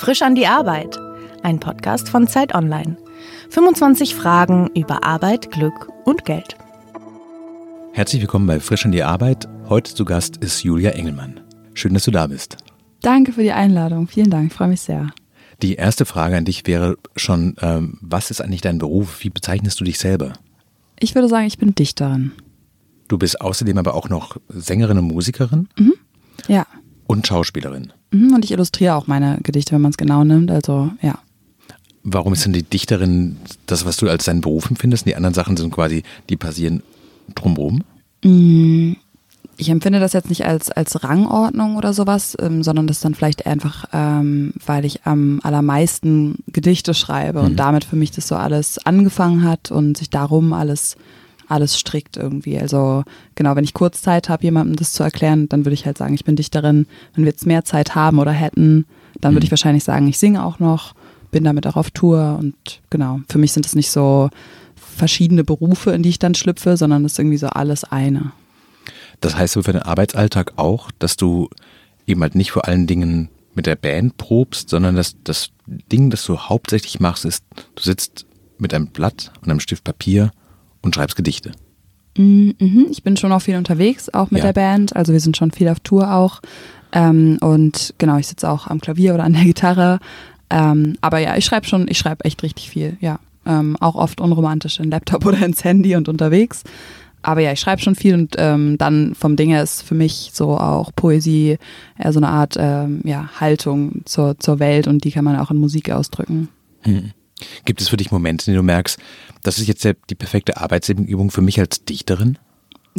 Frisch an die Arbeit. Ein Podcast von Zeit Online. 25 Fragen über Arbeit, Glück und Geld. Herzlich willkommen bei Frisch an die Arbeit. Heute zu Gast ist Julia Engelmann. Schön, dass du da bist. Danke für die Einladung. Vielen Dank. Ich freue mich sehr. Die erste Frage an dich wäre schon, ähm, was ist eigentlich dein Beruf? Wie bezeichnest du dich selber? Ich würde sagen, ich bin Dichterin. Du bist außerdem aber auch noch Sängerin und Musikerin Mhm. Ja. und Schauspielerin. Mhm. Und ich illustriere auch meine Gedichte, wenn man es genau nimmt. Also ja. Warum ist denn die Dichterin das, was du als deinen Beruf empfindest? Und die anderen Sachen sind quasi, die passieren drumherum? Mm, Ich empfinde das jetzt nicht als, als Rangordnung oder sowas, ähm, sondern das dann vielleicht einfach, ähm, weil ich am allermeisten Gedichte schreibe Mhm. und damit für mich das so alles angefangen hat und sich darum alles alles strickt irgendwie. Also genau, wenn ich kurz Zeit habe, jemandem das zu erklären, dann würde ich halt sagen, ich bin Dichterin. Wenn wir jetzt mehr Zeit haben oder hätten, dann würde Mhm. ich wahrscheinlich sagen, ich singe auch noch, bin damit auch auf Tour und genau, für mich sind es nicht so verschiedene Berufe, in die ich dann schlüpfe, sondern es ist irgendwie so alles eine. Das heißt für den Arbeitsalltag auch, dass du eben halt nicht vor allen Dingen mit der Band probst, sondern dass das Ding, das du hauptsächlich machst, ist, du sitzt mit einem Blatt und einem Stift Papier und schreibst Gedichte. Mhm. Ich bin schon auch viel unterwegs, auch mit Ja. der Band. Also wir sind schon viel auf Tour auch. Ähm, und genau, ich sitze auch am Klavier oder an der Gitarre. Ähm, aber ja, ich schreibe schon, ich schreibe echt richtig viel, ja. Ähm, auch oft unromantisch in Laptop oder ins Handy und unterwegs. Aber ja, ich schreibe schon viel und ähm, dann vom Ding her ist für mich so auch Poesie eher so eine Art ähm, ja, Haltung zur, zur Welt und die kann man auch in Musik ausdrücken. Gibt es für dich Momente, in denen du merkst, das ist jetzt die perfekte Arbeitsumgebung für mich als Dichterin?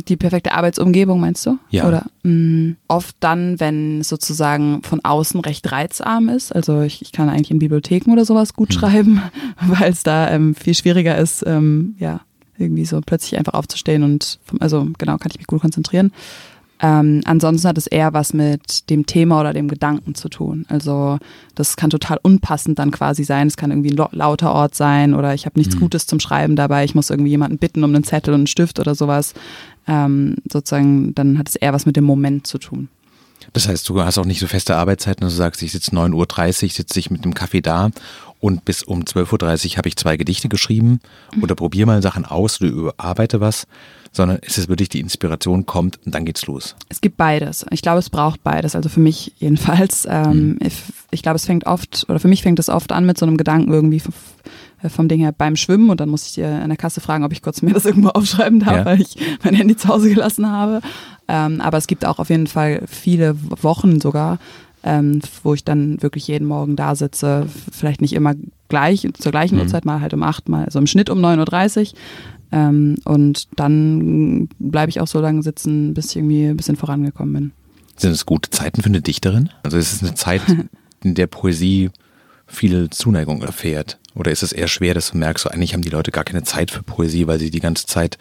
Die perfekte Arbeitsumgebung, meinst du? Ja. Oder mh, oft dann, wenn es sozusagen von außen recht reizarm ist. Also ich, ich kann eigentlich in Bibliotheken oder sowas gut schreiben, weil es da ähm, viel schwieriger ist, ähm, ja, irgendwie so plötzlich einfach aufzustehen und vom- also genau, kann ich mich gut konzentrieren. Ähm, ansonsten hat es eher was mit dem Thema oder dem Gedanken zu tun. Also das kann total unpassend dann quasi sein. Es kann irgendwie ein lauter Ort sein oder ich habe nichts Gutes zum Schreiben dabei. Ich muss irgendwie jemanden bitten um einen Zettel und einen Stift oder sowas. Ähm, sozusagen, dann hat es eher was mit dem Moment zu tun. Das heißt, du hast auch nicht so feste Arbeitszeiten, dass du sagst, ich sitze 9.30 Uhr, sitze ich mit einem Kaffee da und bis um 12.30 Uhr habe ich zwei Gedichte geschrieben oder probiere mal Sachen aus oder überarbeite was, sondern es ist wirklich die Inspiration kommt und dann geht's los. Es gibt beides. Ich glaube, es braucht beides. Also für mich jedenfalls. Ähm, ich, ich glaube, es fängt oft, oder für mich fängt es oft an mit so einem Gedanken irgendwie f- vom Ding her beim Schwimmen und dann muss ich äh, an der Kasse fragen, ob ich kurz mir das irgendwo aufschreiben darf, Ja. weil ich mein Handy zu Hause gelassen habe. Ähm, aber es gibt auch auf jeden Fall viele Wochen sogar, ähm, wo ich dann wirklich jeden Morgen da sitze. Vielleicht nicht immer gleich, zur gleichen Mhm. Uhrzeit, mal halt um acht, mal, also im Schnitt um 9.30 Uhr. Ähm, und dann bleibe ich auch so lange sitzen, bis ich irgendwie ein bisschen vorangekommen bin. Sind es gute Zeiten für eine Dichterin? Also ist es eine Zeit, in der Poesie viel Zuneigung erfährt? Oder ist es eher schwer, dass du merkst, so eigentlich haben die Leute gar keine Zeit für Poesie, weil sie die ganze Zeit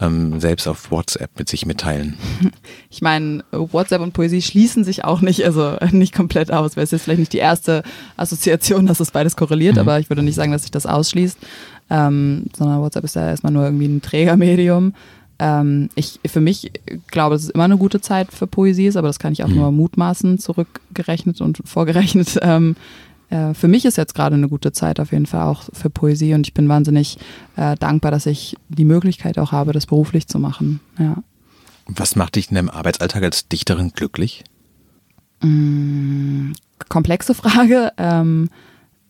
ähm, selbst auf WhatsApp mit sich mitteilen? Ich meine, WhatsApp und Poesie schließen sich auch nicht, also nicht komplett aus. Weil es ist vielleicht nicht die erste Assoziation, dass das beides korreliert, Mhm. aber ich würde nicht sagen, dass sich das ausschließt. Ähm, sondern WhatsApp ist ja erstmal nur irgendwie ein Trägermedium. Ähm, ich, für mich glaube, dass es immer eine gute Zeit für Poesie ist, aber das kann ich auch Mhm. nur mutmaßen, zurückgerechnet und vorgerechnet. Ähm, äh, für mich ist jetzt gerade eine gute Zeit auf jeden Fall auch für Poesie und ich bin wahnsinnig äh, dankbar, dass ich die Möglichkeit auch habe, das beruflich zu machen. Ja. Was macht dich in deinem Arbeitsalltag als Dichterin glücklich? komplexe Frage. Ähm,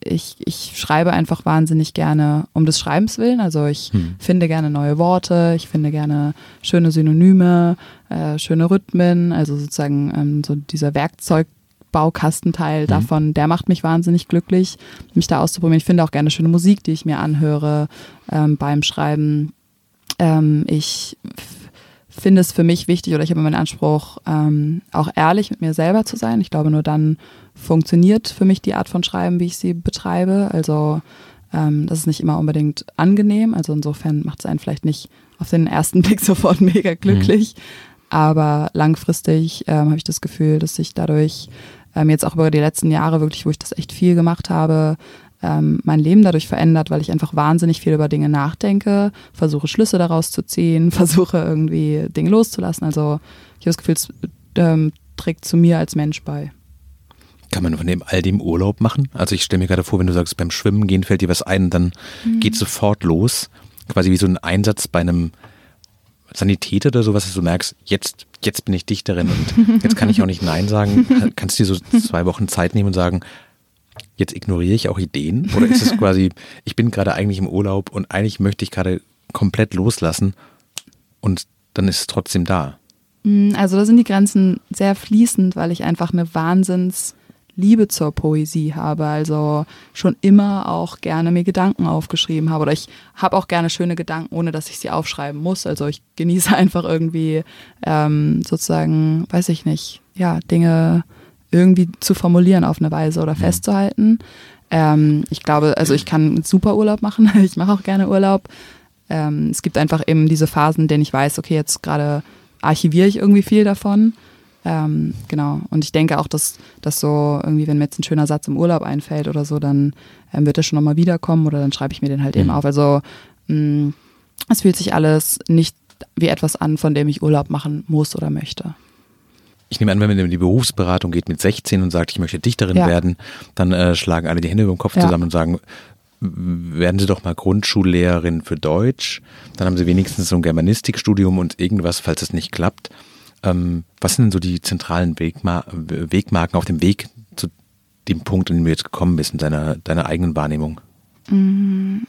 ich, ich schreibe einfach wahnsinnig gerne um des Schreibens willen. Also ich Hm. finde gerne neue Worte, ich finde gerne schöne Synonyme, äh, schöne Rhythmen, also sozusagen ähm, so dieser Werkzeugbaukastenteil davon, der macht mich wahnsinnig glücklich, mich da auszuprobieren. Ich finde auch gerne schöne Musik, die ich mir anhöre ähm, beim Schreiben. Ähm, ich finde es für mich wichtig oder ich habe meinen Anspruch, ähm, auch ehrlich mit mir selber zu sein. Ich glaube, nur dann funktioniert für mich die Art von Schreiben, wie ich sie betreibe. Also ähm, das ist nicht immer unbedingt angenehm. Also insofern macht es einen vielleicht nicht auf den ersten Blick sofort mega glücklich. Aber langfristig ähm, habe ich das Gefühl, dass ich dadurch ähm, jetzt auch über die letzten Jahre wirklich, wo ich das echt viel gemacht habe, ähm, mein Leben dadurch verändert, weil ich einfach wahnsinnig viel über Dinge nachdenke, versuche Schlüsse daraus zu ziehen, versuche irgendwie Dinge loszulassen. Also ich habe das Gefühl, es ähm, trägt zu mir als Mensch bei. Kann man von dem all dem Urlaub machen? Also ich stelle mir gerade vor, wenn du sagst, beim Schwimmen gehen fällt dir was ein, dann mhm. geht sofort los. Quasi wie so ein Einsatz bei einem Sanitäter oder sowas, dass du merkst, jetzt, jetzt bin ich Dichterin und jetzt kann ich auch nicht Nein sagen. Kannst du dir so zwei Wochen Zeit nehmen und sagen, jetzt ignoriere ich auch Ideen? Oder ist es quasi, ich bin gerade eigentlich im Urlaub und eigentlich möchte ich gerade komplett loslassen und dann ist es trotzdem da? Mm, also da sind die Grenzen sehr fließend, weil ich einfach eine Wahnsinns Liebe zur Poesie habe. Also schon immer auch gerne mir Gedanken aufgeschrieben habe. Oder ich habe auch gerne schöne Gedanken, ohne dass ich sie aufschreiben muss. Also ich genieße einfach irgendwie ähm, sozusagen, weiß ich nicht, ja, Dinge irgendwie zu formulieren auf eine Weise oder festzuhalten. Ähm, ich glaube, also ich kann super Urlaub machen. ich mache auch gerne Urlaub. Ähm, es gibt einfach eben diese Phasen, in denen ich weiß, okay, jetzt gerade archiviere ich irgendwie viel davon. Ähm, genau. Und ich denke auch, dass, dass so irgendwie, wenn mir jetzt ein schöner Satz im Urlaub einfällt oder so, dann ähm, wird er schon nochmal wiederkommen oder dann schreibe ich mir den halt mhm. eben auf. Also mh, mm, es fühlt sich alles nicht wie etwas an, von dem ich Urlaub machen muss oder möchte. Ich nehme an, wenn man in die Berufsberatung geht mit 16 und sagt, ich möchte Dichterin ja. werden, dann äh, schlagen alle die Hände über den Kopf ja. zusammen und sagen, werden Sie doch mal Grundschullehrerin für Deutsch. Dann haben Sie wenigstens so ein Germanistikstudium und irgendwas, falls es nicht klappt. Ähm, was sind denn so die zentralen Wegma Wegmarken auf dem Weg zu dem Punkt, an dem du jetzt gekommen bist, in deiner, deiner eigenen Wahrnehmung? Mhm.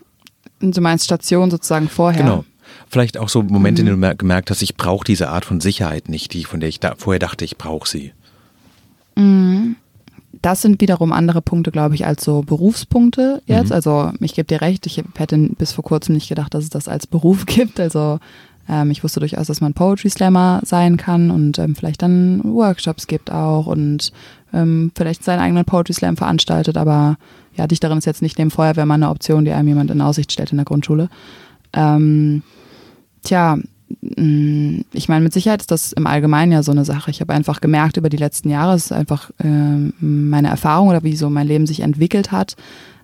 Du meinst Station sozusagen vorher? Genau. Vielleicht auch so Momente, mhm. in denen du gemerkt hast, ich brauche diese Art von Sicherheit nicht, die, von der ich da, vorher dachte, ich brauche sie. Mhm. Das sind wiederum andere Punkte, glaube ich, als so Berufspunkte jetzt. Mhm. Also ich gebe dir recht, ich hätte bis vor kurzem nicht gedacht, dass es das als Beruf gibt. Also ähm, ich wusste durchaus, dass man Poetry Slammer sein kann und ähm, vielleicht dann Workshops gibt auch und ähm, vielleicht seinen eigenen Poetry Slam veranstaltet, aber ja, Dichterin ist jetzt nicht neben Feuerwehrmann eine Option, die einem jemand in Aussicht stellt in der Grundschule. Ähm, tja, mm, ich meine, mit Sicherheit ist das im Allgemeinen ja so eine Sache. Ich habe einfach gemerkt über die letzten Jahre, es ist einfach äh, meine Erfahrung oder wie so mein Leben sich entwickelt hat,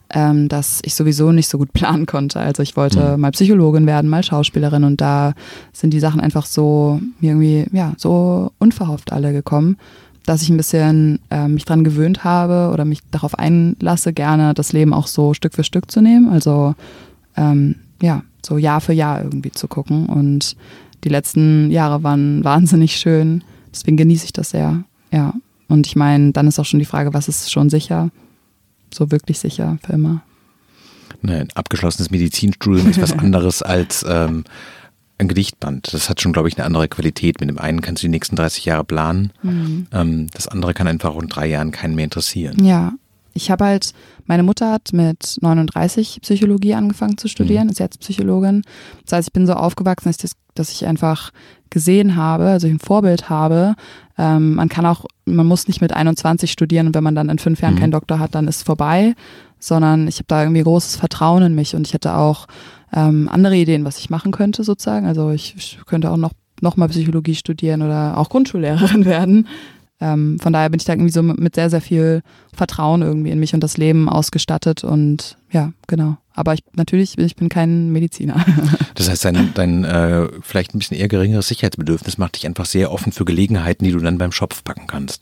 ähm, dass ich sowieso nicht so gut planen konnte. Also ich wollte mhm. mal Psychologin werden, mal Schauspielerin und da sind die Sachen einfach so irgendwie, ja, so unverhofft alle gekommen, dass ich ein bisschen äh, mich dran gewöhnt habe oder mich darauf einlasse, gerne das Leben auch so Stück für Stück zu nehmen. Also ähm, ja, so Jahr für Jahr irgendwie zu gucken. Und die letzten Jahre waren wahnsinnig schön. Deswegen genieße ich das sehr. Ja. Und ich meine, dann ist auch schon die Frage, was ist schon sicher? so wirklich sicher für immer. Ein abgeschlossenes Medizinstudium ist was anderes als ähm, ein Gedichtband. Das hat schon, glaube ich, eine andere Qualität. Mit dem einen kannst du die nächsten 30 Jahre planen. Mhm. Ähm, das andere kann einfach in drei Jahren keinen mehr interessieren. Ja. Ich habe halt, meine Mutter hat mit 39 Psychologie angefangen zu studieren, mhm. ist jetzt Psychologin. Das heißt, ich bin so aufgewachsen, dass ich, das, dass ich einfach gesehen habe, also ein Vorbild habe. Ähm, man kann auch, man muss nicht mit 21 studieren und wenn man dann in fünf Jahren mhm. keinen Doktor hat, dann ist es vorbei, sondern ich habe da irgendwie großes Vertrauen in mich und ich hätte auch ähm, andere Ideen, was ich machen könnte sozusagen. Also ich, ich könnte auch noch noch mal Psychologie studieren oder auch Grundschullehrerin werden. Ähm, von daher bin ich da irgendwie so mit sehr, sehr viel Vertrauen irgendwie in mich und das Leben ausgestattet und ja, genau. Aber ich natürlich, ich bin kein Mediziner. Das heißt, dein, dein äh, vielleicht ein bisschen eher geringeres Sicherheitsbedürfnis macht dich einfach sehr offen für Gelegenheiten, die du dann beim Schopf packen kannst.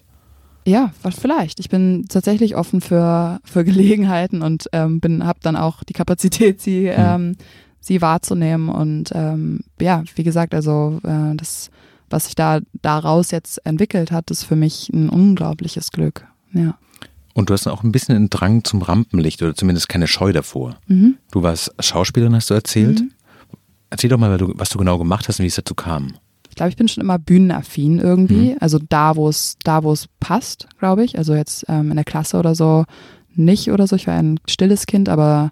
Ja, vielleicht. Ich bin tatsächlich offen für, für Gelegenheiten und ähm, bin, habe dann auch die Kapazität, sie, hm. ähm, sie wahrzunehmen. Und ähm, ja, wie gesagt, also äh, das was sich da daraus jetzt entwickelt hat, ist für mich ein unglaubliches Glück. Ja. Und du hast auch ein bisschen einen Drang zum Rampenlicht oder zumindest keine Scheu davor. Mhm. Du warst Schauspielerin, hast du erzählt. Mhm. Erzähl doch mal, was du genau gemacht hast und wie es dazu kam. Ich glaube, ich bin schon immer bühnenaffin irgendwie. Mhm. Also da, wo es, da, wo es passt, glaube ich. Also jetzt ähm, in der Klasse oder so nicht oder so. Ich war ein stilles Kind, aber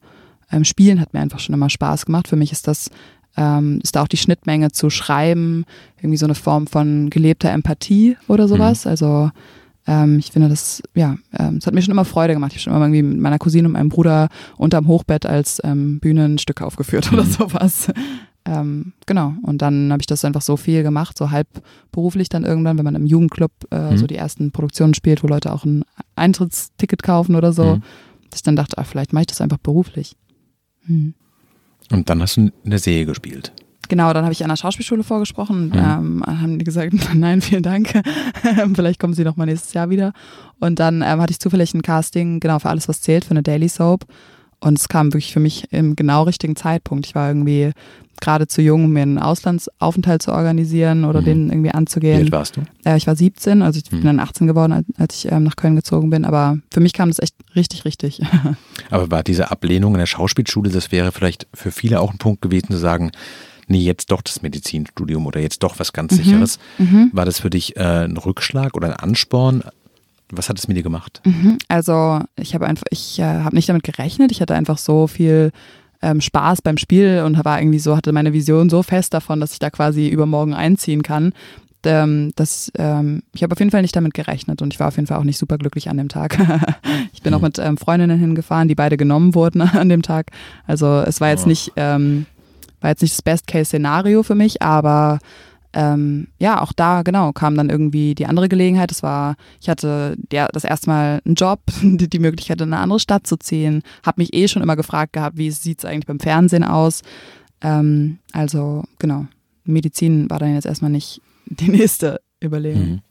ähm, Spielen hat mir einfach schon immer Spaß gemacht. Für mich ist das ähm, ist da auch die Schnittmenge zu schreiben, irgendwie so eine Form von gelebter Empathie oder sowas. Mhm. Also ähm, ich finde das, ja, ähm, es hat mir schon immer Freude gemacht. Ich habe schon immer irgendwie mit meiner Cousine und meinem Bruder unterm Hochbett als ähm, Bühnenstück aufgeführt mhm. oder sowas. Ähm, genau. Und dann habe ich das einfach so viel gemacht, so halb beruflich dann irgendwann, wenn man im Jugendclub äh, mhm. so die ersten Produktionen spielt, wo Leute auch ein Eintrittsticket kaufen oder so, mhm. dass ich dann dachte, ach, vielleicht mache ich das einfach beruflich. Mhm. Und dann hast du eine Serie gespielt. genau, dann habe ich an der Schauspielschule vorgesprochen. Mhm. Ähm, haben die gesagt, nein, vielen Dank. Vielleicht kommen sie noch mal nächstes Jahr wieder. Und dann ähm, hatte ich zufällig ein Casting, genau, für alles, was zählt, für eine Daily Soap. Und es kam wirklich für mich im genau richtigen Zeitpunkt. Ich war irgendwie gerade zu jung, um mir einen Auslandsaufenthalt zu organisieren oder Mhm. den irgendwie Wie anzugehen. alt warst du? Äh, ich war 17, also ich Mhm. bin dann 18 geworden, als, als ich ähm, nach Köln gezogen bin. Aber für mich kam das echt richtig, richtig. Aber war diese Ablehnung in der Schauspielschule, das wäre vielleicht für viele auch ein Punkt gewesen zu sagen, nee, jetzt doch das Medizinstudium oder jetzt doch was ganz Sicheres. Mhm. War das für dich äh, ein Rückschlag oder ein Ansporn? Was hat es mit dir gemacht? Mhm. Also ich habe einfach, ich äh, habe nicht damit gerechnet. Ich hatte einfach so viel ähm, Spaß beim Spiel und war irgendwie so, hatte meine Vision so fest davon, dass ich da quasi übermorgen einziehen kann. Ähm, dass, ähm, ich habe auf jeden Fall nicht damit gerechnet und ich war auf jeden Fall auch nicht super glücklich an dem Tag. ich bin auch Mhm. mit ähm, Freundinnen hingefahren, die beide genommen wurden an dem Tag. Also es war jetzt Oh. nicht, ähm, war jetzt nicht das Best-Case-Szenario für mich, aber ähm, ja, auch da, genau, kam dann irgendwie die andere Gelegenheit. Das war, ich hatte ja, das erste Mal einen Job, die, die Möglichkeit, in eine andere Stadt zu ziehen. Habe mich eh schon immer gefragt gehabt, wie sieht es eigentlich beim Fernsehen aus. Ähm, also, genau, Medizin war dann jetzt erstmal nicht die nächste Überlegung. Mhm.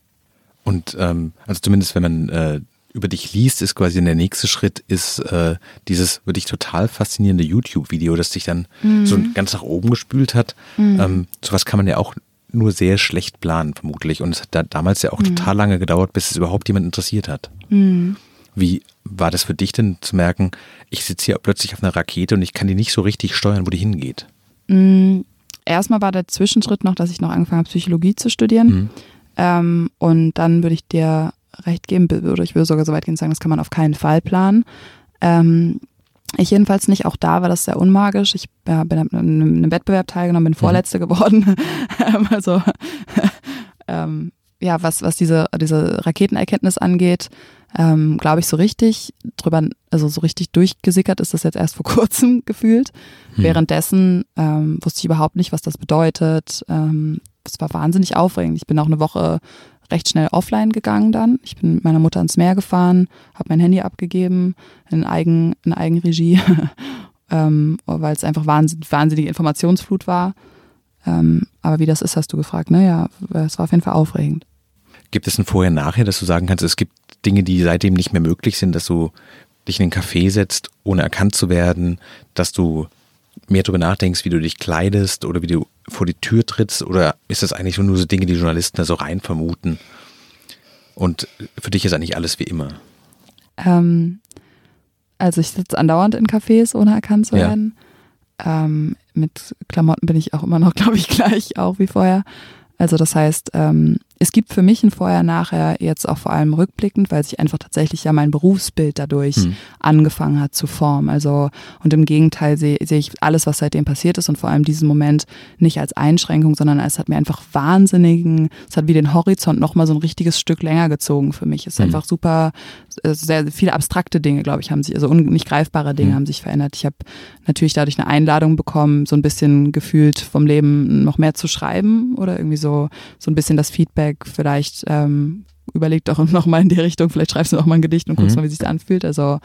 Und ähm, also zumindest wenn man äh, über dich liest, ist quasi der nächste Schritt, ist äh, dieses wirklich total faszinierende YouTube-Video, das dich dann so ganz nach oben gespült hat. Ähm, sowas kann man ja auch nur sehr schlecht planen, vermutlich. Und es hat da damals ja auch total lange gedauert, bis es überhaupt jemand interessiert hat. Mhm. Wie war das für dich denn zu merken, ich sitze hier plötzlich auf einer Rakete und ich kann die nicht so richtig steuern, wo die hingeht? Mm, Erstmal war der Zwischenschritt noch, dass ich noch angefangen habe, Psychologie zu studieren. Mhm. Ähm, und dann würde ich dir recht geben, oder ich würde sogar so weit gehen sagen, das kann man auf keinen Fall planen. Ähm, ich jedenfalls nicht, auch da war das sehr unmagisch. Ich ja, bin in einem Wettbewerb teilgenommen, bin Vorletzte geworden. Ähm, also ähm, ja, was, was diese, diese Raketenerkenntnis angeht, ähm, glaube ich so richtig drüber, also so richtig durchgesickert ist das jetzt erst vor kurzem gefühlt. Hm. Währenddessen ähm, wusste ich überhaupt nicht, was das bedeutet. Ähm, es war wahnsinnig aufregend. Ich bin auch eine Woche recht schnell offline gegangen dann. Ich bin mit meiner Mutter ins Meer gefahren, habe mein Handy abgegeben in, Eigen, in Eigenregie, ähm, weil es einfach wahnsinnig, wahnsinnige Informationsflut war. Ähm, aber wie das ist, hast du gefragt. Naja, es war auf jeden Fall aufregend. Gibt es ein Vorher-Nachher, dass du sagen kannst, es gibt Dinge, die seitdem nicht mehr möglich sind, dass du dich in den Café setzt, ohne erkannt zu werden, dass du mehr darüber nachdenkst, wie du dich kleidest oder wie du vor die Tür trittst? Oder ist das eigentlich nur so Dinge, die Journalisten da so rein vermuten? Und für dich ist eigentlich alles wie immer. Ähm, also ich sitze andauernd in Cafés, ohne erkannt zu Ja. werden. Ähm, mit Klamotten bin ich auch immer noch, glaube ich, gleich auch wie vorher. Also das heißt, ähm, es gibt für mich ein Vorher-Nachher jetzt auch vor allem rückblickend, weil sich einfach tatsächlich ja mein Berufsbild dadurch Hm. angefangen hat zu formen. Also und im Gegenteil sehe sehe ich alles, was seitdem passiert ist und vor allem diesen Moment nicht als Einschränkung, sondern es hat mir einfach wahnsinnigen, es hat wie den Horizont nochmal so ein richtiges Stück länger gezogen für mich. Es ist Mhm. einfach super, sehr viele abstrakte Dinge, glaube ich, haben sich, also nicht greifbare Dinge Mhm. haben sich verändert. Ich habe natürlich dadurch eine Einladung bekommen, so ein bisschen gefühlt vom Leben noch mehr zu schreiben oder irgendwie so, so ein bisschen das Feedback vielleicht ähm, überleg doch noch mal in die Richtung, vielleicht schreibst du noch mal ein Gedicht und guckst Mhm. mal, wie sich das anfühlt. Also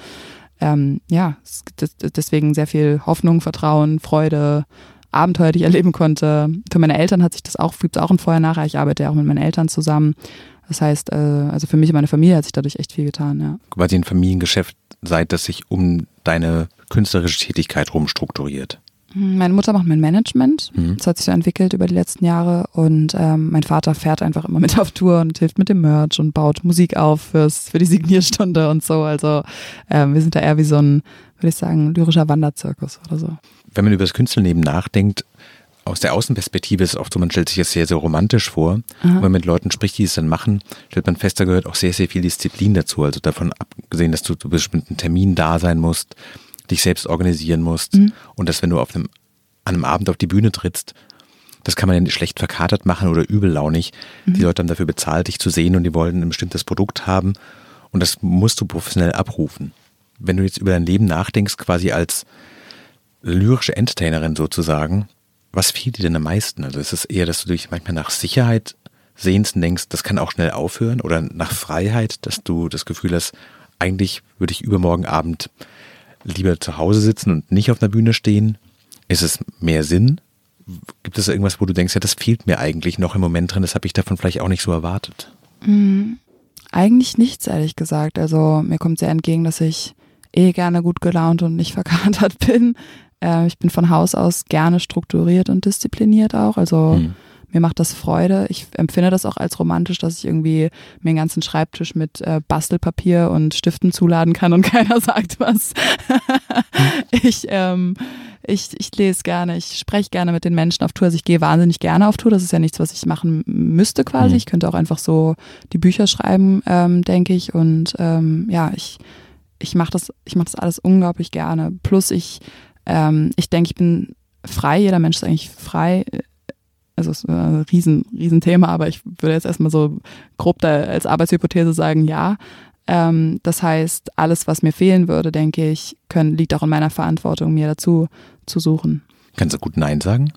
ähm, ja, deswegen sehr viel Hoffnung, Vertrauen, Freude, Abenteuer, die ich erleben konnte. Für meine Eltern hat sich das auch, gibt es auch ein Vorher-Nachher. Ich arbeite ja auch mit meinen Eltern zusammen. Das heißt, äh, also für mich und meine Familie hat sich dadurch echt viel getan, ja. Quasi ein Familiengeschäft seid, das sich um deine künstlerische Tätigkeit rumstrukturiert. Meine Mutter macht mein Management. Mhm. Das hat sich so entwickelt über die letzten Jahre. Und ähm, mein Vater fährt einfach immer mit auf Tour und hilft mit dem Merch und baut Musik auf fürs, für die Signierstunde und so. Also ähm, wir sind da eher wie so ein, würde ich sagen, lyrischer Wanderzirkus oder so. Wenn man über das Künstlerleben nachdenkt, aus der Außenperspektive ist es oft so, man stellt sich das sehr, sehr romantisch vor. Und wenn man mit Leuten spricht, die es dann machen, stellt man fest, da gehört auch sehr, sehr viel Disziplin dazu. Also davon abgesehen, dass du zu bestimmten Terminen da sein musst, dich selbst organisieren musst Mhm. und dass wenn du auf einem, an einem Abend auf die Bühne trittst, das kann man ja nicht schlecht verkatert machen oder übellaunig. Die Leute haben dafür bezahlt, dich zu sehen und die wollen ein bestimmtes Produkt haben und das musst du professionell abrufen. Wenn du jetzt über dein Leben nachdenkst, quasi als lyrische Entertainerin sozusagen, was fehlt dir denn am meisten? Also ist es eher, dass du dich manchmal nach Sicherheit sehnst und denkst, das kann auch schnell aufhören oder nach Freiheit, dass du das Gefühl hast, eigentlich würde ich übermorgen Abend lieber zu Hause sitzen und nicht auf einer Bühne stehen? Ist es mehr Sinn? gibt es irgendwas, wo du denkst, ja, das fehlt mir eigentlich noch im Moment drin, das habe ich davon vielleicht auch nicht so erwartet? Mhm. Eigentlich nichts, ehrlich gesagt. Also mir kommt sehr entgegen, dass ich eh gerne gut gelaunt und nicht verkatert bin. Äh, ich bin von Haus aus gerne strukturiert und diszipliniert auch. Also mhm. Mir macht das Freude. Ich empfinde das auch als romantisch, dass ich irgendwie mir den ganzen Schreibtisch mit äh, Bastelpapier und Stiften zuladen kann und keiner sagt was. ich, ähm, ich, ich lese gerne, ich spreche gerne mit den Menschen auf Tour. Also ich gehe wahnsinnig gerne auf Tour. Das ist ja nichts, was ich machen müsste quasi. Mhm. Ich könnte auch einfach so die Bücher schreiben, ähm, denke ich. Und ähm, ja, ich, ich mache das, ich mache das alles unglaublich gerne. Plus ich, ähm, ich denke, ich bin frei. Jeder Mensch ist eigentlich frei also ist ein riesen, riesen Thema, aber ich würde jetzt erstmal so grob da als Arbeitshypothese sagen, ja. Ähm, das heißt, alles, was mir fehlen würde, denke ich, können, liegt auch in meiner Verantwortung, mir dazu zu suchen. Kannst du gut Nein sagen?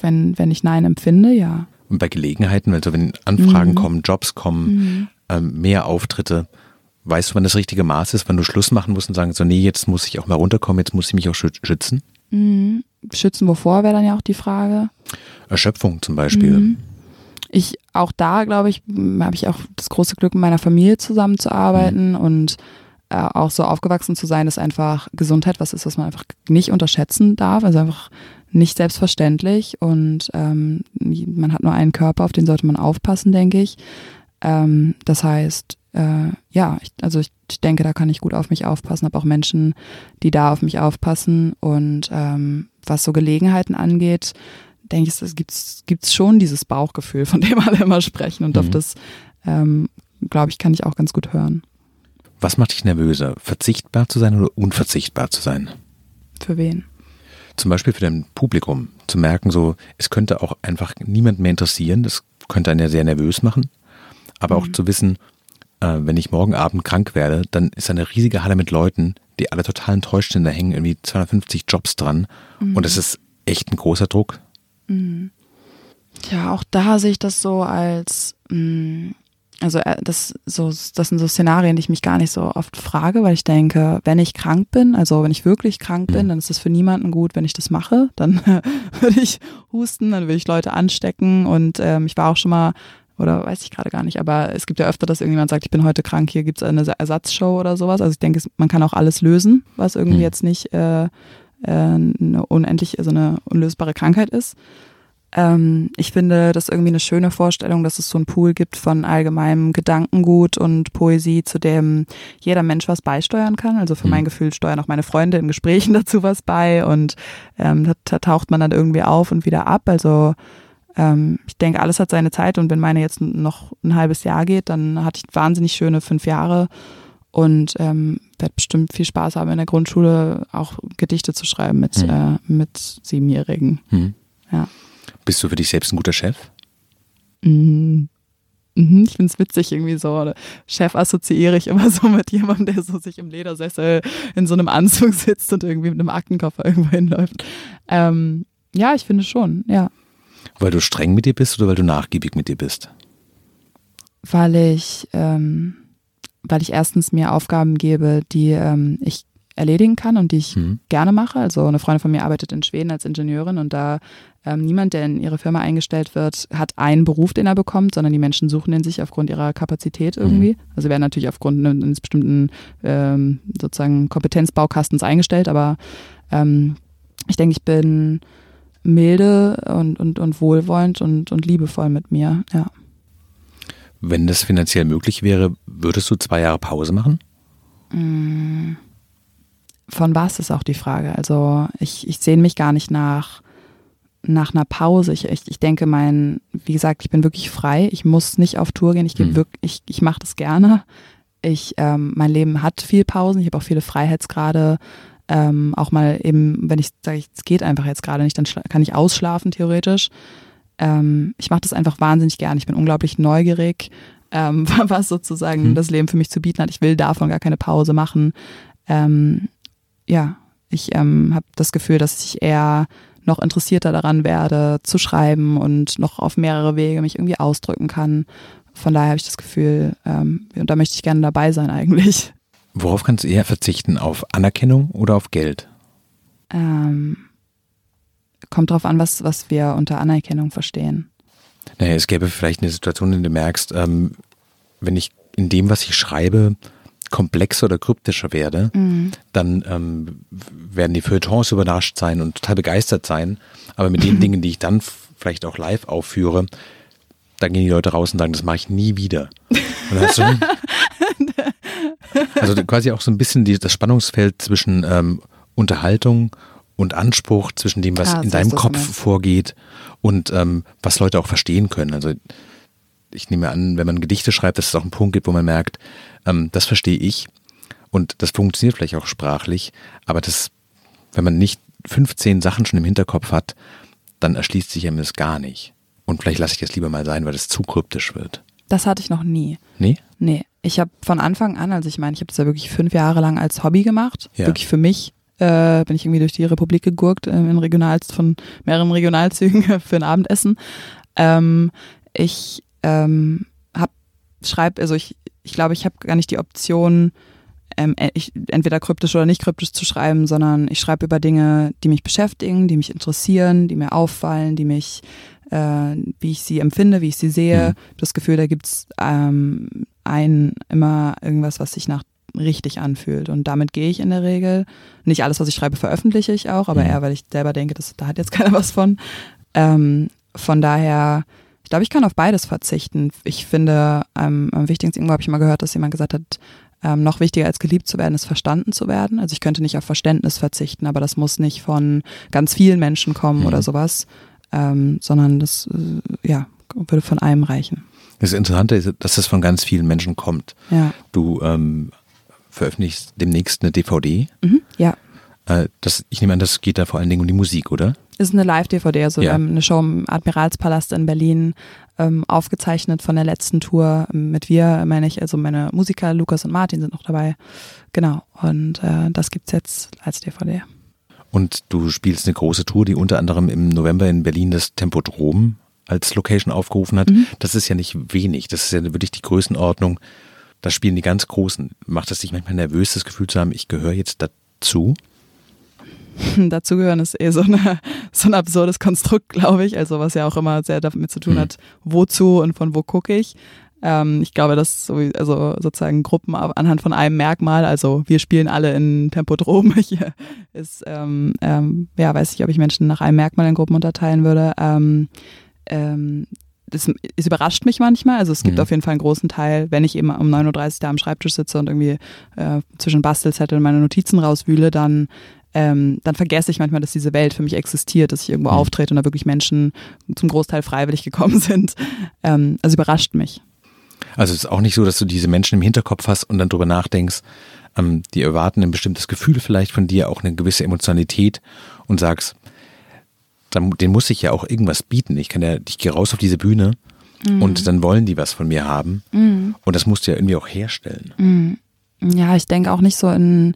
Wenn, wenn ich Nein empfinde, ja. Und bei Gelegenheiten, also wenn Anfragen mhm. kommen, Jobs kommen, mhm. ähm, mehr Auftritte, weißt du, wann das richtige Maß ist, wann du Schluss machen musst und sagen, so, nee, jetzt muss ich auch mal runterkommen, jetzt muss ich mich auch schützen? Mhm. Schützen wovor wäre dann ja auch die Frage. Erschöpfung zum Beispiel. Mhm. Ich, auch da, glaube ich, habe ich auch das große Glück, mit meiner Familie zusammenzuarbeiten mhm. und äh, auch so aufgewachsen zu sein, dass einfach Gesundheit was ist, was man einfach nicht unterschätzen darf. Also einfach nicht selbstverständlich und ähm, man hat nur einen Körper, auf den sollte man aufpassen, denke ich. Ähm, das heißt, äh, ja, ich, also ich, ich, denke, da kann ich gut auf mich aufpassen, habe auch Menschen, die da auf mich aufpassen und ähm, was so Gelegenheiten angeht, denke ich, es gibt es schon dieses Bauchgefühl, von dem alle immer sprechen und mhm. auf das, ähm, glaube ich, kann ich auch ganz gut hören. Was macht dich nervöser, verzichtbar zu sein oder unverzichtbar zu sein? Für wen? Zum Beispiel für dein Publikum, zu merken, so, es könnte auch einfach niemand mehr interessieren, das könnte einen ja sehr nervös machen, aber mhm. auch zu wissen, äh, wenn ich morgen Abend krank werde, dann ist eine riesige Halle mit Leuten, die alle total enttäuscht sind, da hängen irgendwie 250 Jobs dran mhm. und es ist echt ein großer Druck. Mhm. Ja, auch da sehe ich das so als, mh, mm, also äh, das, so, das sind so Szenarien, die ich mich gar nicht so oft frage, weil ich denke, wenn ich krank bin, also wenn ich wirklich krank bin, mhm. dann ist es für niemanden gut, wenn ich das mache. Dann würde ich husten, dann würde ich Leute anstecken und ähm, ich war auch schon mal oder weiß ich gerade gar nicht, aber es gibt ja öfter, dass irgendjemand sagt, ich bin heute krank, hier gibt es eine Ersatzshow oder sowas. Also ich denke, man kann auch alles lösen, was irgendwie mhm. jetzt nicht äh, äh, eine unendlich, also eine unlösbare Krankheit ist. Ähm, ich finde das irgendwie eine schöne Vorstellung, dass es so einen Pool gibt von allgemeinem Gedankengut und Poesie, zu dem jeder Mensch was beisteuern kann. Also für mhm. mein Gefühl steuern auch meine Freunde in Gesprächen dazu was bei und ähm, da, da taucht man dann irgendwie auf und wieder ab. Also ähm, ich denke, alles hat seine Zeit und wenn meine jetzt noch ein halbes Jahr geht, dann hatte ich wahnsinnig schöne fünf Jahre und ähm, werde bestimmt viel Spaß haben in der Grundschule auch Gedichte zu schreiben mit, hm. äh, mit Siebenjährigen. Hm. Ja. Bist du für dich selbst ein guter Chef? Mhm. Mhm, ich finde es witzig, irgendwie so. Chef assoziiere ich immer so mit jemandem, der so sich im Ledersessel in so einem Anzug sitzt und irgendwie mit einem Aktenkoffer irgendwo hinläuft. Ähm, ja, ich finde schon, ja. Weil du streng mit dir bist oder weil du nachgiebig mit dir bist? Weil ich, ähm, weil ich erstens mir Aufgaben gebe, die ähm, ich erledigen kann und die ich mhm. gerne mache. Also eine Freundin von mir arbeitet in Schweden als Ingenieurin und da ähm, niemand, der in ihre Firma eingestellt wird, hat einen Beruf, den er bekommt, sondern die Menschen suchen den sich aufgrund ihrer Kapazität irgendwie. Mhm. Also werden natürlich aufgrund eines bestimmten ähm, sozusagen Kompetenzbaukastens eingestellt, aber ähm, ich denke, ich bin milde und, und, und wohlwollend und, und liebevoll mit mir, ja. Wenn das finanziell möglich wäre, würdest du zwei Jahre Pause machen? Mm. Von was ist auch die Frage. Also ich, ich sehne mich gar nicht nach, nach einer Pause. Ich, ich, ich denke, mein, wie gesagt, ich bin wirklich frei. Ich muss nicht auf Tour gehen. Ich, hm. wirklich, ich, ich mache das gerne. Ich, ähm, mein Leben hat viel Pausen. Ich habe auch viele Freiheitsgrade ähm, auch mal eben, wenn ich sage, es geht einfach jetzt gerade nicht, dann kann ich ausschlafen theoretisch. Ähm, ich mache das einfach wahnsinnig gern. Ich bin unglaublich neugierig, ähm, was sozusagen hm. das Leben für mich zu bieten hat. Ich will davon gar keine Pause machen. Ähm, ja, ich ähm, habe das Gefühl, dass ich eher noch interessierter daran werde, zu schreiben und noch auf mehrere Wege mich irgendwie ausdrücken kann. Von daher habe ich das Gefühl, ähm, und da möchte ich gerne dabei sein eigentlich. Worauf kannst du eher verzichten? Auf Anerkennung oder auf Geld? Ähm, kommt drauf an, was, was wir unter Anerkennung verstehen. Naja, es gäbe vielleicht eine Situation, in der du merkst, ähm, wenn ich in dem, was ich schreibe, komplexer oder kryptischer werde, mhm. dann ähm, werden die Feuilletons überrascht sein und total begeistert sein. Aber mit den Dingen, die ich dann vielleicht auch live aufführe, da gehen die Leute raus und sagen, das mache ich nie wieder. Du, also quasi auch so ein bisschen die, das Spannungsfeld zwischen ähm, Unterhaltung und Anspruch, zwischen dem, was ah, in deinem Kopf immer. vorgeht und ähm, was Leute auch verstehen können. Also ich nehme an, wenn man Gedichte schreibt, dass es auch einen Punkt gibt, wo man merkt, ähm, das verstehe ich und das funktioniert vielleicht auch sprachlich, aber das, wenn man nicht 15 Sachen schon im Hinterkopf hat, dann erschließt sich einem das gar nicht. Und vielleicht lasse ich das lieber mal sein, weil es zu kryptisch wird. Das hatte ich noch nie. Nee? Nee. Ich habe von Anfang an, also ich meine, ich habe das ja wirklich fünf Jahre lang als Hobby gemacht, ja. wirklich für mich. Äh, bin ich irgendwie durch die Republik gegurkt, äh, in Regional von mehreren Regionalzügen für ein Abendessen. Ähm, ich ähm, hab, schreib, also ich, ich glaube, ich habe gar nicht die Option, ähm, ich, entweder kryptisch oder nicht kryptisch zu schreiben, sondern ich schreibe über Dinge, die mich beschäftigen, die mich interessieren, die mir auffallen, die mich, äh, wie ich sie empfinde, wie ich sie sehe. Mhm. Das Gefühl, da gibt's ähm, ein immer irgendwas, was sich nach richtig anfühlt. Und damit gehe ich in der Regel. Nicht alles, was ich schreibe, veröffentliche ich auch, aber mhm. eher, weil ich selber denke, das, da hat jetzt keiner was von. Ähm, von daher glaube, ich kann auf beides verzichten. Ich finde, ähm, am wichtigsten, irgendwo habe ich mal gehört, dass jemand gesagt hat, ähm, noch wichtiger als geliebt zu werden, ist verstanden zu werden. Also ich könnte nicht auf Verständnis verzichten, aber das muss nicht von ganz vielen Menschen kommen mhm. oder sowas, ähm, sondern das äh, ja, würde von einem reichen. Das Interessante ist, dass das von ganz vielen Menschen kommt. Ja. Du ähm, veröffentlichst demnächst eine DVD. Mhm, ja. Äh, das, ich nehme an, das geht da vor allen Dingen um die Musik, oder? Ist eine Live-DVD, also ja. ähm, eine Show im Admiralspalast in Berlin, ähm, aufgezeichnet von der letzten Tour. Mit wir, meine ich, also meine Musiker Lukas und Martin sind noch dabei. Genau. Und äh, das gibt's jetzt als DVD. Und du spielst eine große Tour, die unter anderem im November in Berlin das Tempodrom als Location aufgerufen hat. Mhm. Das ist ja nicht wenig. Das ist ja wirklich die Größenordnung. Da spielen die ganz Großen. Macht es dich manchmal nervös, das Gefühl zu haben, ich gehöre jetzt dazu? dazugehören ist eh so, eine, so ein absurdes Konstrukt, glaube ich. Also was ja auch immer sehr damit zu tun mhm. hat, wozu und von wo gucke ich. Ähm, ich glaube, dass so, also sozusagen Gruppen anhand von einem Merkmal, also wir spielen alle in Tempodrom hier, ist, ähm, ähm, ja, weiß ich, ob ich Menschen nach einem Merkmal in Gruppen unterteilen würde. Ähm, ähm, das, es überrascht mich manchmal. Also es gibt mhm. auf jeden Fall einen großen Teil, wenn ich eben um 9.30 Uhr da am Schreibtisch sitze und irgendwie äh, zwischen Bastelzetteln meine Notizen rauswühle, dann ähm, dann vergesse ich manchmal, dass diese Welt für mich existiert, dass ich irgendwo mhm. auftrete und da wirklich Menschen zum Großteil freiwillig gekommen sind. Ähm, also überrascht mich. Also es ist auch nicht so, dass du diese Menschen im Hinterkopf hast und dann drüber nachdenkst, ähm, die erwarten ein bestimmtes Gefühl vielleicht von dir, auch eine gewisse Emotionalität und sagst, den muss ich ja auch irgendwas bieten. Ich kann ja, ich gehe raus auf diese Bühne mhm. und dann wollen die was von mir haben. Mhm. Und das musst du ja irgendwie auch herstellen. Mhm. Ja, ich denke auch nicht so in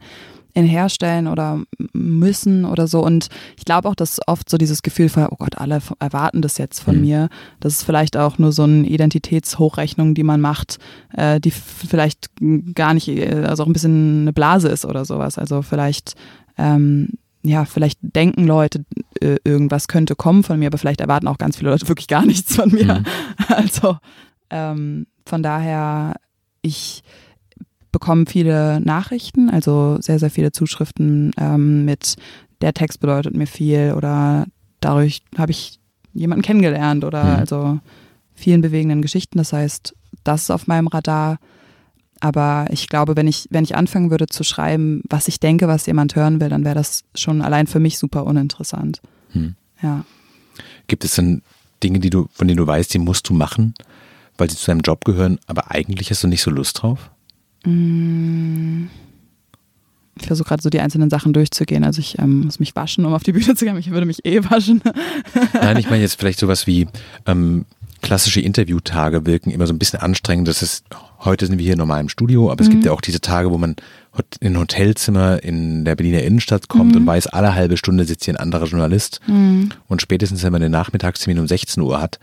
in herstellen oder müssen oder so. Und ich glaube auch, dass oft so dieses Gefühl von, oh Gott, alle erwarten das jetzt von mhm. mir. Das ist vielleicht auch nur so eine Identitätshochrechnung, die man macht, äh, die vielleicht gar nicht, äh, also auch ein bisschen eine Blase ist oder sowas. Also vielleicht, ähm, ja, vielleicht denken Leute, äh, irgendwas könnte kommen von mir, aber vielleicht erwarten auch ganz viele Leute wirklich gar nichts von mir. Mhm. Also ähm, von daher, ich bekommen viele Nachrichten, also sehr, sehr viele Zuschriften ähm, mit der Text bedeutet mir viel oder dadurch habe ich jemanden kennengelernt oder mhm. also vielen bewegenden Geschichten. Das heißt, das ist auf meinem Radar. Aber ich glaube, wenn ich, wenn ich anfangen würde zu schreiben, was ich denke, was jemand hören will, dann wäre das schon allein für mich super uninteressant. Mhm. Ja. Gibt es denn Dinge, die du, von denen du weißt, die musst du machen, weil sie zu deinem Job gehören, aber eigentlich hast du nicht so Lust drauf? Mm. Ich versuche gerade so die einzelnen Sachen durchzugehen. Also ich ähm, muss mich waschen, um auf die Bühne zu gehen. Ich würde mich eh waschen. Nein, ich meine jetzt vielleicht sowas wie ähm, klassische Interviewtage wirken immer so ein bisschen anstrengend. Das ist, heute sind wir hier normal im Studio, aber mhm. es gibt mhm. ja auch diese Tage, wo man in ein Hotelzimmer in der Berliner Innenstadt kommt mhm. und weiß, alle halbe Stunde sitzt hier ein anderer Journalist. Mhm. Und spätestens, wenn man den Nachmittagstermin um 16 Uhr hat,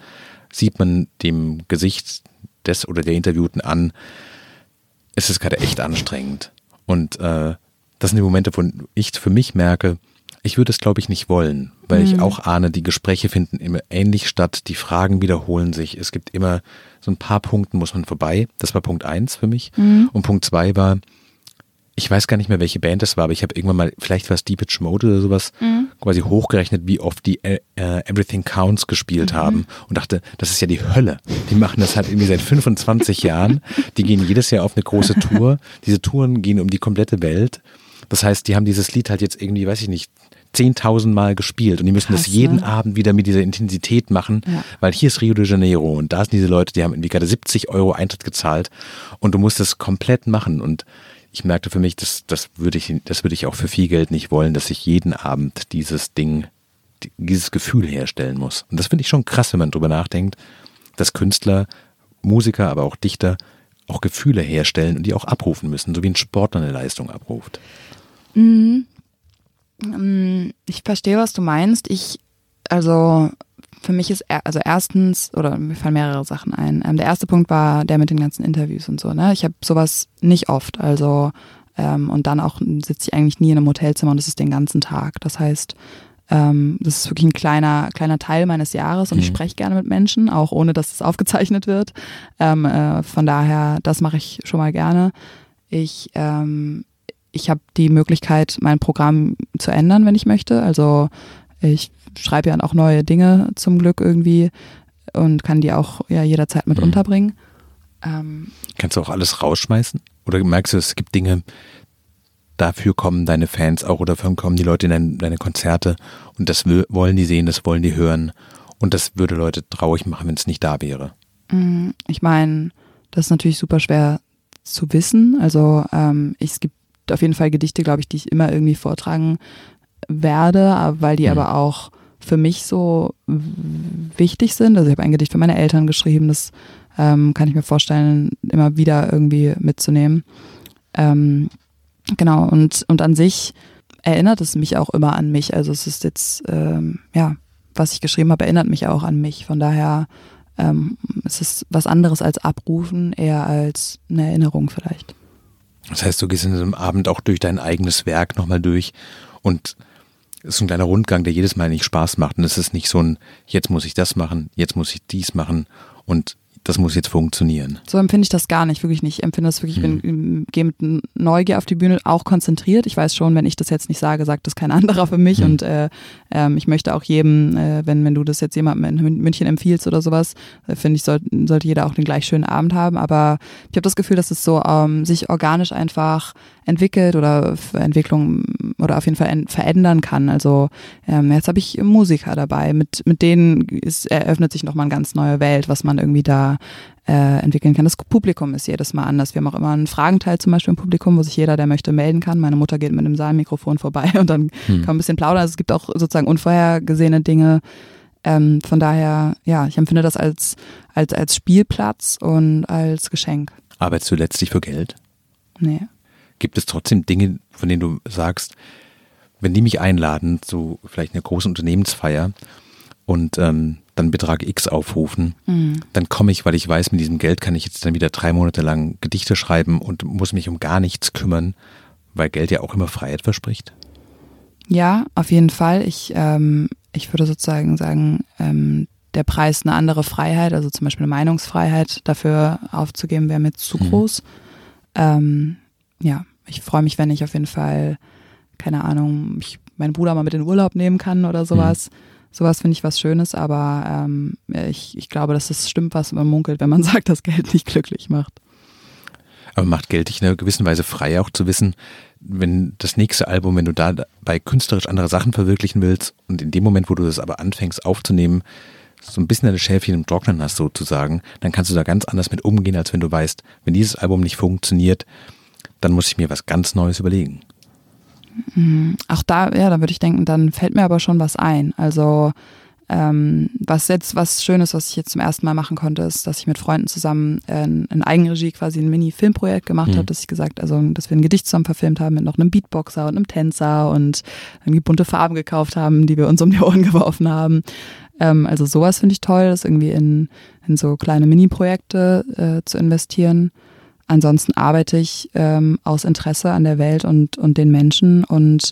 sieht man dem Gesicht des oder der Interviewten an, es ist gerade echt anstrengend. Und äh, das sind die Momente, wo ich für mich merke, Ich würde es, glaube ich, nicht wollen, weil mhm. ich auch ahne, die Gespräche finden immer ähnlich statt, die Fragen wiederholen sich. Es gibt immer so ein paar Punkten muss man vorbei. Das war Punkt eins für mich. Mhm. Und Punkt zwei war, ich weiß gar nicht mehr, welche Band das war, aber ich habe irgendwann mal, vielleicht war es Deepage Mode oder sowas, mhm. quasi hochgerechnet, wie oft die äh, Everything Counts gespielt mhm. haben und dachte, das ist ja die Hölle. Die machen das halt irgendwie seit 25 Jahren. Die gehen jedes Jahr auf eine große Tour. Diese Touren gehen um die komplette Welt. Das heißt, die haben dieses Lied halt jetzt irgendwie, weiß ich nicht, 10.000 Mal gespielt und die müssen Krass, das jeden ne? Abend wieder mit dieser Intensität machen, ja. weil hier ist Rio de Janeiro und da sind diese Leute, die haben irgendwie gerade 70 Euro Eintritt gezahlt und du musst das komplett machen und ich merkte für mich, das, das würde ich, das würde ich auch für viel Geld nicht wollen, dass ich jeden Abend dieses Ding, dieses Gefühl herstellen muss. Und das finde ich schon krass, wenn man drüber nachdenkt, dass Künstler, Musiker, aber auch Dichter auch Gefühle herstellen und die auch abrufen müssen, so wie ein Sportler eine Leistung abruft. Mhm. Mm, ich verstehe, was du meinst. Ich, also für mich ist, also erstens, oder mir fallen mehrere Sachen ein. Ähm, der erste Punkt war der mit den ganzen Interviews und so. Ne? Ich habe sowas nicht oft. Also ähm, und dann auch sitze ich eigentlich nie in einem Hotelzimmer und das ist den ganzen Tag. Das heißt, ähm, das ist wirklich ein kleiner, kleiner Teil meines Jahres und mhm. ich spreche gerne mit Menschen, auch ohne dass es aufgezeichnet wird. Ähm, äh, von daher, das mache ich schon mal gerne. Ich, ähm, ich habe die Möglichkeit, mein Programm zu ändern, wenn ich möchte. Also ich schreibe ja auch neue Dinge zum Glück irgendwie und kann die auch ja jederzeit mit mhm. unterbringen. Ähm, Kannst du auch alles rausschmeißen? Oder merkst du, es gibt Dinge, dafür kommen deine Fans auch oder dafür kommen die Leute in deine, deine Konzerte und das wollen die sehen, das wollen die hören und das würde Leute traurig machen, wenn es nicht da wäre? Mm, ich meine, das ist natürlich super schwer zu wissen. Also ähm, es gibt auf jeden Fall Gedichte, glaube ich, die ich immer irgendwie vortragen werde, weil die mhm. aber auch für mich so wichtig sind. Also ich habe ein Gedicht für meine Eltern geschrieben, das ähm, kann ich mir vorstellen, immer wieder irgendwie mitzunehmen. Ähm, genau, und, und an sich erinnert es mich auch immer an mich. Also es ist jetzt, ähm, ja, was ich geschrieben habe, erinnert mich auch an mich. Von daher ähm, es ist was anderes als abrufen, eher als eine Erinnerung vielleicht. Das heißt, du gehst in diesem Abend auch durch dein eigenes Werk nochmal durch und es ist ein kleiner Rundgang, der jedes Mal nicht Spaß macht. Und es ist nicht so ein, jetzt muss ich das machen, jetzt muss ich dies machen und das muss jetzt funktionieren. So empfinde ich das gar nicht, wirklich nicht. Ich empfinde das wirklich, ich mhm. gehe mit Neugier auf die Bühne, auch konzentriert. Ich weiß schon, wenn ich das jetzt nicht sage, sagt das kein anderer für mich. Mhm. Und äh, äh, ich möchte auch jedem, äh, wenn, wenn du das jetzt jemandem in München empfiehlst oder sowas, äh, finde ich, soll, sollte jeder auch den gleich schönen Abend haben. Aber ich habe das Gefühl, dass es so ähm, sich organisch einfach entwickelt oder Entwicklung oder auf jeden Fall verändern kann. Also ähm, jetzt habe ich Musiker dabei, mit, mit denen ist, eröffnet sich nochmal eine ganz neue Welt, was man irgendwie da äh, entwickeln kann. Das Publikum ist jedes Mal anders. Wir haben auch immer einen Fragenteil zum Beispiel im Publikum, wo sich jeder, der möchte, melden kann. Meine Mutter geht mit einem Saalmikrofon vorbei und dann hm. kann man ein bisschen plaudern. Also es gibt auch sozusagen unvorhergesehene Dinge. Ähm, von daher, ja, ich empfinde das als, als, als Spielplatz und als Geschenk. Arbeitest du letztlich für Geld? Nee. Gibt es trotzdem Dinge, von denen du sagst, wenn die mich einladen zu vielleicht einer großen Unternehmensfeier und ähm, dann Betrag X aufrufen, mhm. dann komme ich, weil ich weiß, mit diesem Geld kann ich jetzt dann wieder drei Monate lang Gedichte schreiben und muss mich um gar nichts kümmern, weil Geld ja auch immer Freiheit verspricht. Ja, auf jeden Fall. Ich, ähm, ich würde sozusagen sagen, ähm, der Preis eine andere Freiheit, also zum Beispiel eine Meinungsfreiheit dafür aufzugeben, wäre mir zu mhm. groß. Ähm, ja, ich freue mich, wenn ich auf jeden Fall, keine Ahnung, ich meinen Bruder mal mit in Urlaub nehmen kann oder sowas. Mhm Sowas finde ich was Schönes, aber ähm, ich, ich glaube, dass es stimmt, was man munkelt, wenn man sagt, dass Geld nicht glücklich macht. Aber macht Geld dich in einer gewissen Weise frei, auch zu wissen, wenn das nächste Album, wenn du da bei künstlerisch andere Sachen verwirklichen willst und in dem Moment, wo du das aber anfängst aufzunehmen, so ein bisschen deine Schäfchen im Trocknen hast sozusagen, dann kannst du da ganz anders mit umgehen, als wenn du weißt, wenn dieses Album nicht funktioniert, dann muss ich mir was ganz Neues überlegen. Mhm. Auch da, ja, da würde ich denken, dann fällt mir aber schon was ein. Also ähm, was jetzt was Schönes, was ich jetzt zum ersten Mal machen konnte, ist, dass ich mit Freunden zusammen äh, in Eigenregie quasi ein Mini-Filmprojekt gemacht mhm. habe, dass ich gesagt, also dass wir ein Gedicht zusammen verfilmt haben mit noch einem Beatboxer und einem Tänzer und irgendwie bunte Farben gekauft haben, die wir uns um die Ohren geworfen haben. Ähm, also sowas finde ich toll, das irgendwie in, in so kleine Mini-Projekte äh, zu investieren. Ansonsten arbeite ich ähm, aus Interesse an der Welt und, und den Menschen und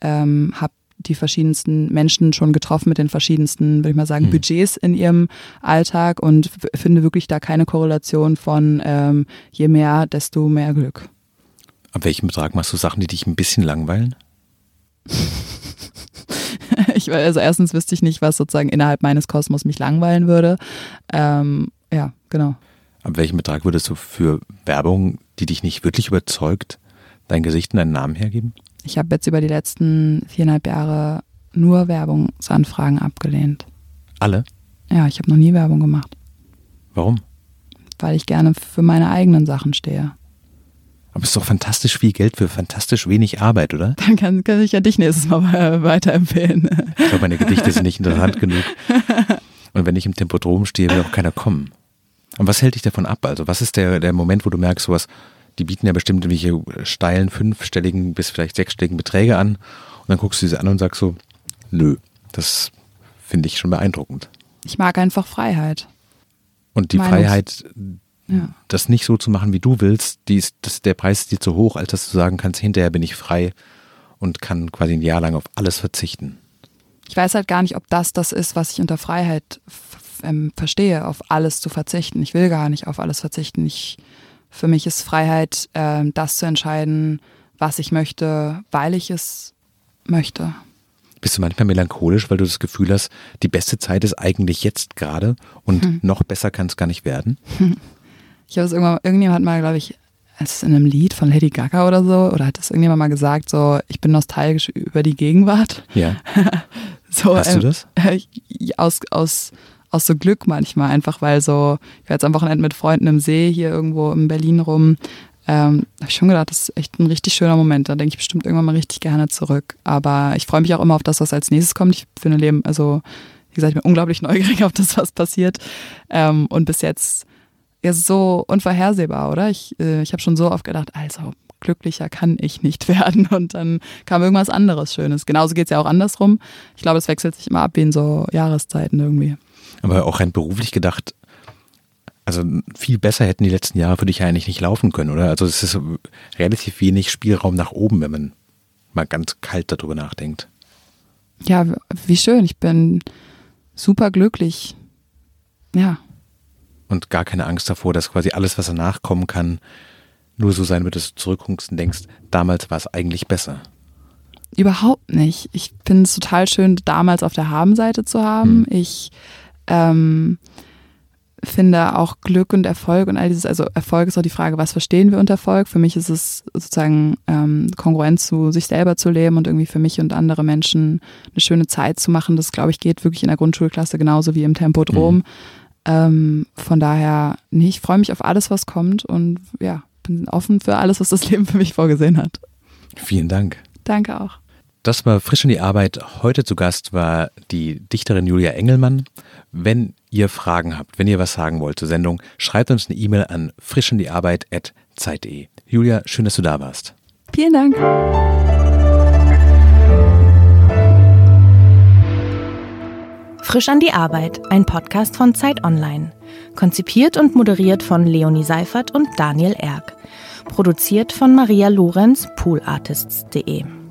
ähm, habe die verschiedensten Menschen schon getroffen mit den verschiedensten, würde ich mal sagen, mhm. Budgets in ihrem Alltag und finde wirklich da keine Korrelation von ähm, je mehr, desto mehr Glück. Ab welchem Betrag machst du Sachen, die dich ein bisschen langweilen? ich, also erstens wüsste ich nicht, was sozusagen innerhalb meines Kosmos mich langweilen würde. Ähm, ja, genau. Ab welchem Betrag würdest du für Werbung, die dich nicht wirklich überzeugt, dein Gesicht und deinen Namen hergeben? Ich habe jetzt über die letzten viereinhalb Jahre nur Werbungsanfragen abgelehnt. Alle? Ja, ich habe noch nie Werbung gemacht. Warum? Weil ich gerne für meine eigenen Sachen stehe. Aber es ist doch fantastisch viel Geld für fantastisch wenig Arbeit, oder? Dann kann, kann ich ja dich nächstes Mal weiterempfehlen. Ich glaube, meine Gedichte sind nicht interessant genug. Und wenn ich im Tempodrom stehe, will auch keiner kommen. Und was hält dich davon ab? Also, was ist der, der Moment, wo du merkst, sowas, die bieten ja bestimmt irgendwelche steilen, fünfstelligen bis vielleicht sechsstelligen Beträge an. Und dann guckst du sie an und sagst so, nö, das finde ich schon beeindruckend. Ich mag einfach Freiheit. Und die Meinungs Freiheit, ja. das nicht so zu machen, wie du willst, die ist, das, der Preis ist dir zu hoch, als dass du sagen kannst, hinterher bin ich frei und kann quasi ein Jahr lang auf alles verzichten. Ich weiß halt gar nicht, ob das das ist, was ich unter Freiheit ähm, verstehe, auf alles zu verzichten. Ich will gar nicht auf alles verzichten. Ich, für mich ist Freiheit, äh, das zu entscheiden, was ich möchte, weil ich es möchte. Bist du manchmal melancholisch, weil du das Gefühl hast, die beste Zeit ist eigentlich jetzt gerade und hm. noch besser kann es gar nicht werden? Ich habe es irgendwann, irgendjemand hat mal, glaube ich, es ist in einem Lied von Lady Gaga oder so, oder hat das irgendjemand mal gesagt, so, ich bin nostalgisch über die Gegenwart. Ja. so, Hast du ähm, das? Äh, aus, aus, aus so Glück manchmal, einfach weil so, ich war jetzt am Wochenende mit Freunden im See hier irgendwo in Berlin rum. Ähm, habe ich schon gedacht, das ist echt ein richtig schöner Moment. Da denke ich bestimmt irgendwann mal richtig gerne zurück. Aber ich freue mich auch immer auf das, was als nächstes kommt. Ich finde Leben, also wie gesagt, ich bin unglaublich neugierig auf das, was passiert. Ähm, und bis jetzt ist so unvorhersehbar, oder? Ich, äh, ich habe schon so oft gedacht, also glücklicher kann ich nicht werden. Und dann kam irgendwas anderes Schönes. Genauso geht es ja auch andersrum. Ich glaube, es wechselt sich immer ab wie in so Jahreszeiten irgendwie. Aber auch rein beruflich gedacht, also viel besser hätten die letzten Jahre für dich ja eigentlich nicht laufen können, oder? Also es ist relativ wenig Spielraum nach oben, wenn man mal ganz kalt darüber nachdenkt. Ja, wie schön. Ich bin super glücklich. Ja. Und gar keine Angst davor, dass quasi alles, was danach kommen kann, nur so sein wird, dass du zurückguckst und denkst, damals war es eigentlich besser. Überhaupt nicht. Ich finde es total schön, damals auf der Habenseite zu haben. Hm. Ich ähm, finde auch Glück und Erfolg und all dieses, also Erfolg ist auch die Frage, was verstehen wir unter Erfolg? Für mich ist es sozusagen ähm, kongruent zu sich selber zu leben und irgendwie für mich und andere Menschen eine schöne Zeit zu machen. Das, glaube ich, geht wirklich in der Grundschulklasse genauso wie im Tempodrom. Mhm. Ähm, von daher, nee, ich freue mich auf alles, was kommt und ja, bin offen für alles, was das Leben für mich vorgesehen hat. Vielen Dank. Danke auch. Das war frisch in die Arbeit. Heute zu Gast war die Dichterin Julia Engelmann. Wenn ihr Fragen habt, wenn ihr was sagen wollt zur Sendung, schreibt uns eine E-Mail an frischinDieArbeit.zeit.de. Julia, schön, dass du da warst. Vielen Dank. Frisch an die Arbeit, ein Podcast von Zeit Online. Konzipiert und moderiert von Leonie Seifert und Daniel Erck. Produziert von Maria Lorenz, poolartists.de.